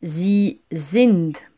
Sie sind.